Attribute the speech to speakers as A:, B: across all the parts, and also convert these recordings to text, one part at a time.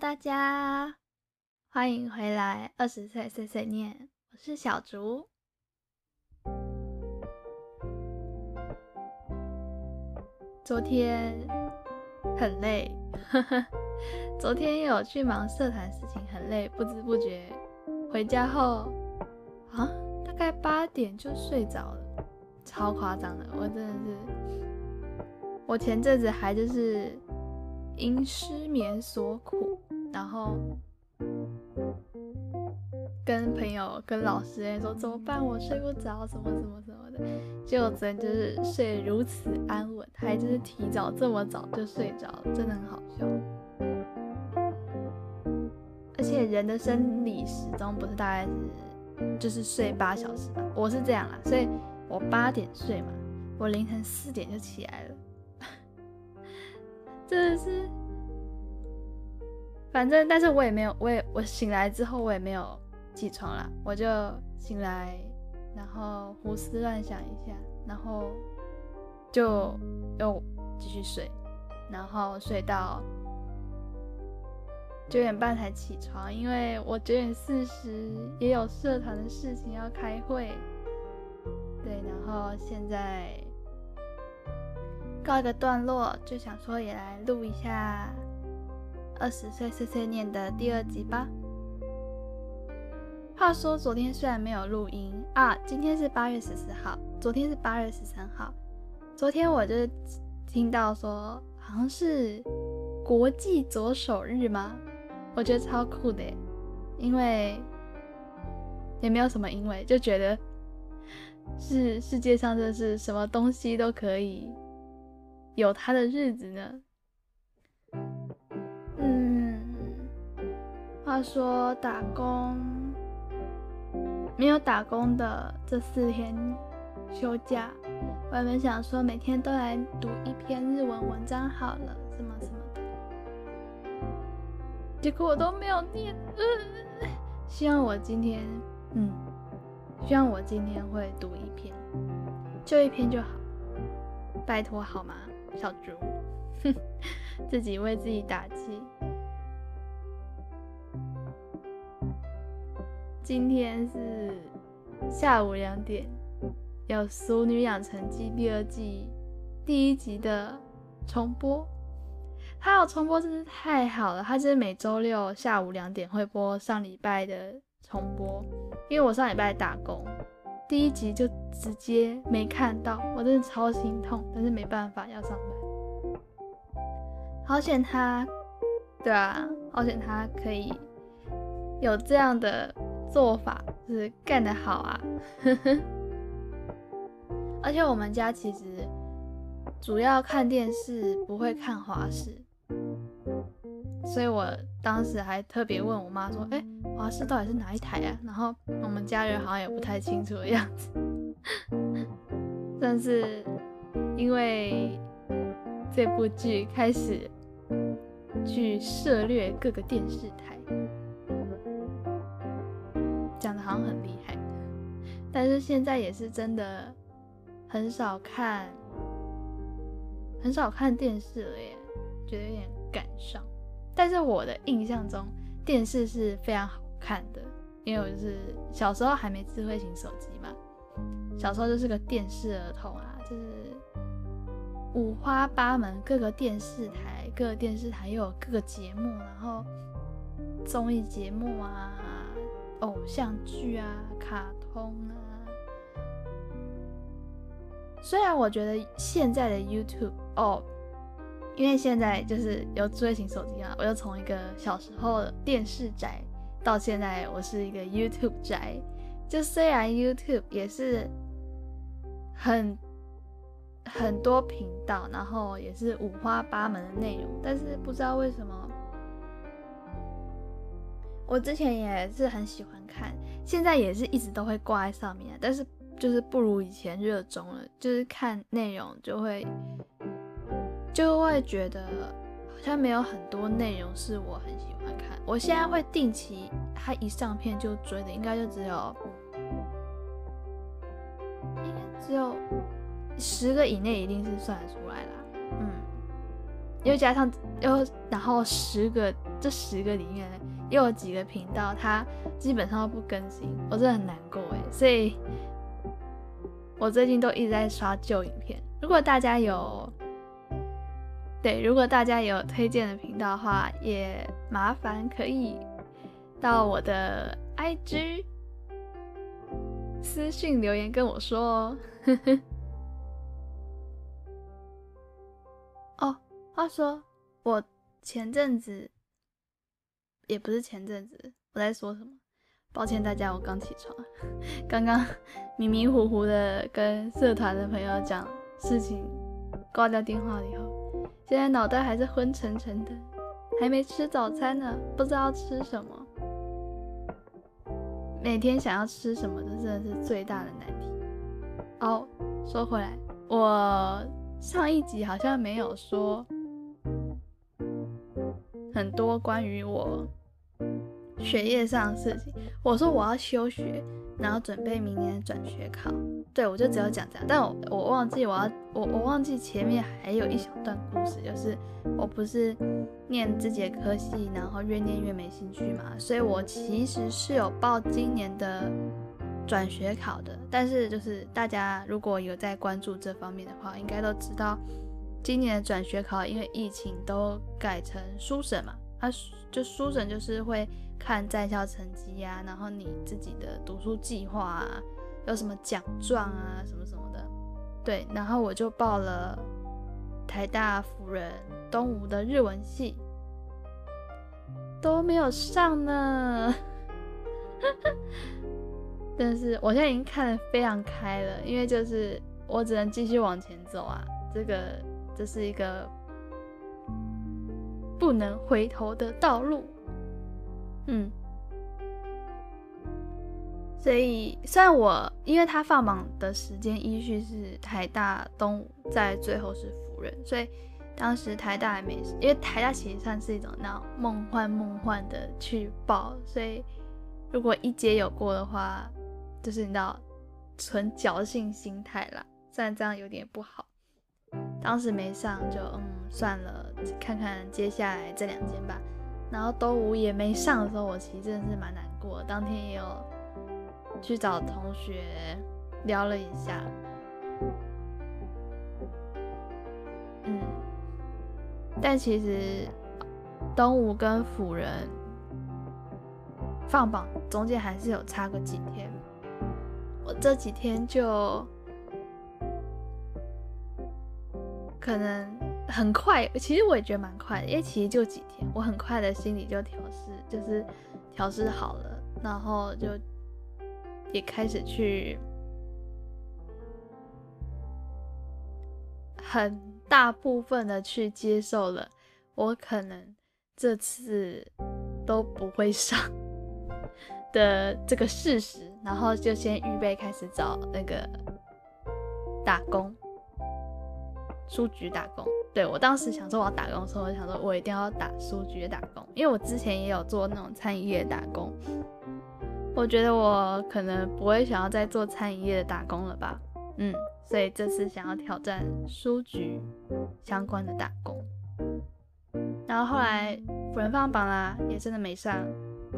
A: 大家欢迎回来，二十岁碎碎念，我是小竹。昨天很累，昨天有去忙社团事情，很累，不知不觉回家后啊，大概八点就睡着了，超夸张的，我真的是，我前阵子还就是因失眠所苦。然后跟朋友、跟老师说怎么办？我睡不着，什么什么什么的。结果昨天就是睡如此安稳，还就是提早这么早就睡着了，真的很好笑。而且人的生理时钟不是大概是就是睡八小时吧？我是这样啦，所以我八点睡嘛，我凌晨四点就起来了，真的是。反正，但是我也没有，我也我醒来之后我也没有起床啦，我就醒来，然后胡思乱想一下，然后就又继续睡，然后睡到九点半才起床，因为我九点四十也有社团的事情要开会，对，然后现在告一个段落，就想说也来录一下。二十岁碎碎念的第二集吧。话说昨天虽然没有录音啊，今天是八月十四号，昨天是八月十三号。昨天我就听到说好像是国际左手日吗？我觉得超酷的，因为也没有什么因为，就觉得是世界上的是什么东西都可以有它的日子呢。话说打工没有打工的这四天休假，我原本想说每天都来读一篇日文文章好了，什么什么的，结果我都没有念。希望我今天，嗯，希望我今天会读一篇，就一篇就好，拜托好吗，小猪？自己为自己打气。今天是下午两点，有《熟女养成记》第二季第一集的重播。它有重播真是太好了，它就是每周六下午两点会播上礼拜的重播。因为我上礼拜打工，第一集就直接没看到，我真的超心痛，但是没办法要上班。好险他，对啊，好险他可以有这样的。做法就是干得好啊，而且我们家其实主要看电视，不会看华视，所以我当时还特别问我妈说：“哎，华视到底是哪一台啊？”然后我们家人好像也不太清楚的样子。但是因为这部剧开始去涉猎各个电视台。讲的好像很厉害，但是现在也是真的很少看，很少看电视了耶，觉得有点感伤。但是我的印象中，电视是非常好看的，因为我就是小时候还没智慧型手机嘛，小时候就是个电视儿童啊，就是五花八门，各个电视台，各个电视台又有各个节目，然后综艺节目啊。偶像剧啊，卡通啊。虽然我觉得现在的 YouTube 哦，因为现在就是有智慧型手机啊，我就从一个小时候的电视宅到现在我是一个 YouTube 宅。就虽然 YouTube 也是很很多频道，然后也是五花八门的内容，但是不知道为什么。我之前也是很喜欢看，现在也是一直都会挂在上面，但是就是不如以前热衷了。就是看内容就会就会觉得好像没有很多内容是我很喜欢看。我现在会定期，它一上片就追的，应该就只有应该只有十个以内，一定是算得出来啦。嗯，又加上又然后十个这十个里面又有几个频道，它基本上都不更新，我真的很难过哎。所以，我最近都一直在刷旧影片。如果大家有对，如果大家有推荐的频道的话，也麻烦可以到我的 IG 私信留言跟我说哦。呵呵话说我前阵子也不是前阵子，我在说什么？抱歉大家，我刚起床，刚刚 迷迷糊糊的跟社团的朋友讲事情，挂掉电话以后。现在脑袋还是昏沉沉的，还没吃早餐呢，不知道吃什么。每天想要吃什么，这真的是最大的难题。哦，说回来，我上一集好像没有说很多关于我学业上的事情。我说我要休学，然后准备明年转学考。对，我就只有讲这样，但我我忘记我要我我忘记前面还有一小段故事，就是我不是念这节科系，然后越念越没兴趣嘛，所以我其实是有报今年的转学考的，但是就是大家如果有在关注这方面的话，应该都知道今年的转学考因为疫情都改成书审嘛，它就书审就是会看在校成绩呀，然后你自己的读书计划啊。有什么奖状啊，什么什么的，对，然后我就报了台大辅仁东吴的日文系，都没有上呢。但是我现在已经看得非常开了，因为就是我只能继续往前走啊，这个这是一个不能回头的道路，嗯。所以，虽然我因为他放榜的时间依序是台大、东吴，在最后是辅仁，所以当时台大还没，因为台大其实算是一种那种梦幻梦幻的去报，所以如果一阶有过的话，就是你知道纯侥幸心态啦。虽然这样有点不好，当时没上就嗯算了，看看接下来这两间吧。然后东吴也没上的时候，我其实真的是蛮难过，当天也有。去找同学聊了一下，嗯，但其实东吴跟辅仁放榜中间还是有差个几天，我这几天就可能很快，其实我也觉得蛮快的，因为其实就几天，我很快的心里就调试，就是调试好了，然后就。也开始去很大部分的去接受了，我可能这次都不会上 的这个事实，然后就先预备开始找那个打工，书局打工。对我当时想说我要打工的时候，我想说我一定要打书局的打工，因为我之前也有做那种餐饮业打工。我觉得我可能不会想要再做餐饮业的打工了吧，嗯，所以这次想要挑战书局相关的打工。然后后来辅仁放榜啦，也真的没上，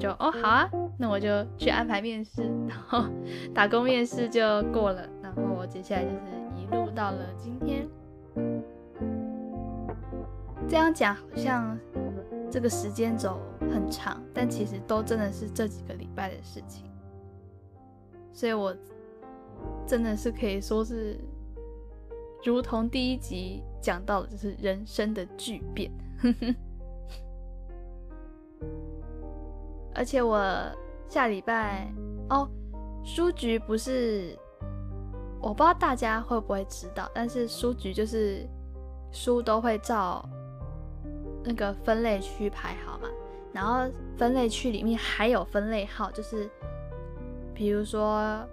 A: 就哦好啊，那我就去安排面试，然后 打工面试就过了，然后我接下来就是一路到了今天。这样讲好像。这个时间轴很长，但其实都真的是这几个礼拜的事情，所以我真的是可以说是，如同第一集讲到的，就是人生的巨变。而且我下礼拜哦，书局不是，我不知道大家会不会知道，但是书局就是书都会照。那个分类区排好嘛，然后分类区里面还有分类号，就是比如说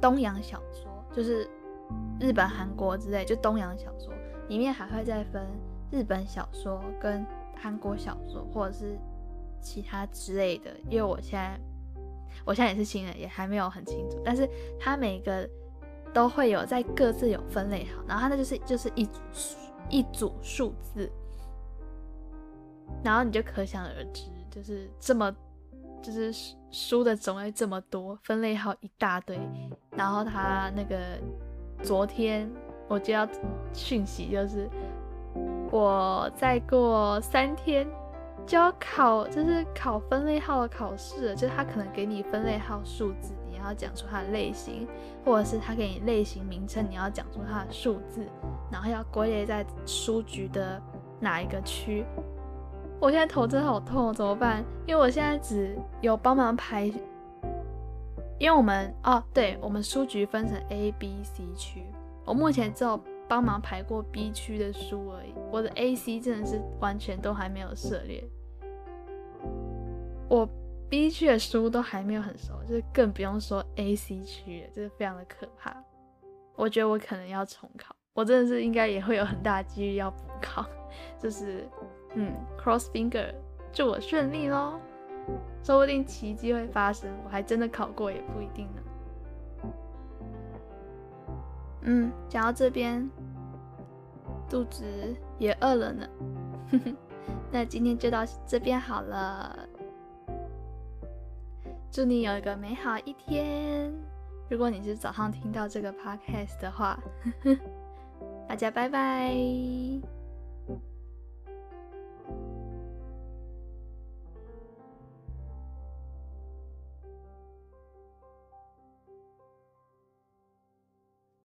A: 东洋小说，就是日本、韩国之类，就东洋小说里面还会再分日本小说跟韩国小说，或者是其他之类的。因为我现在我现在也是新人，也还没有很清楚，但是它每个都会有在各自有分类好，然后它那就是就是一组书。一组数字，然后你就可想而知，就是这么，就是书的种类这么多，分类号一大堆，然后他那个昨天我接到讯息，就是我再过三天就要考，就是考分类号的考试，就是他可能给你分类号数字。要讲出它的类型，或者是它给你类型名称，你要讲出它的数字，然后要归类在书局的哪一个区。我现在头真的好痛，怎么办？因为我现在只有帮忙排，因为我们哦，对我们书局分成 A、B、C 区，我目前只有帮忙排过 B 区的书而已。我的 A、C 真的是完全都还没有涉猎，我。B 区的书都还没有很熟，就是更不用说 A、C 区了，就是非常的可怕。我觉得我可能要重考，我真的是应该也会有很大几率要补考，就是嗯，cross finger，祝我顺利喽，说不定奇迹会发生，我还真的考过也不一定呢。嗯，讲到这边，肚子也饿了呢，那今天就到这边好了。祝你有一个美好一天。如果你是早上听到这个 podcast 的话，大家拜拜。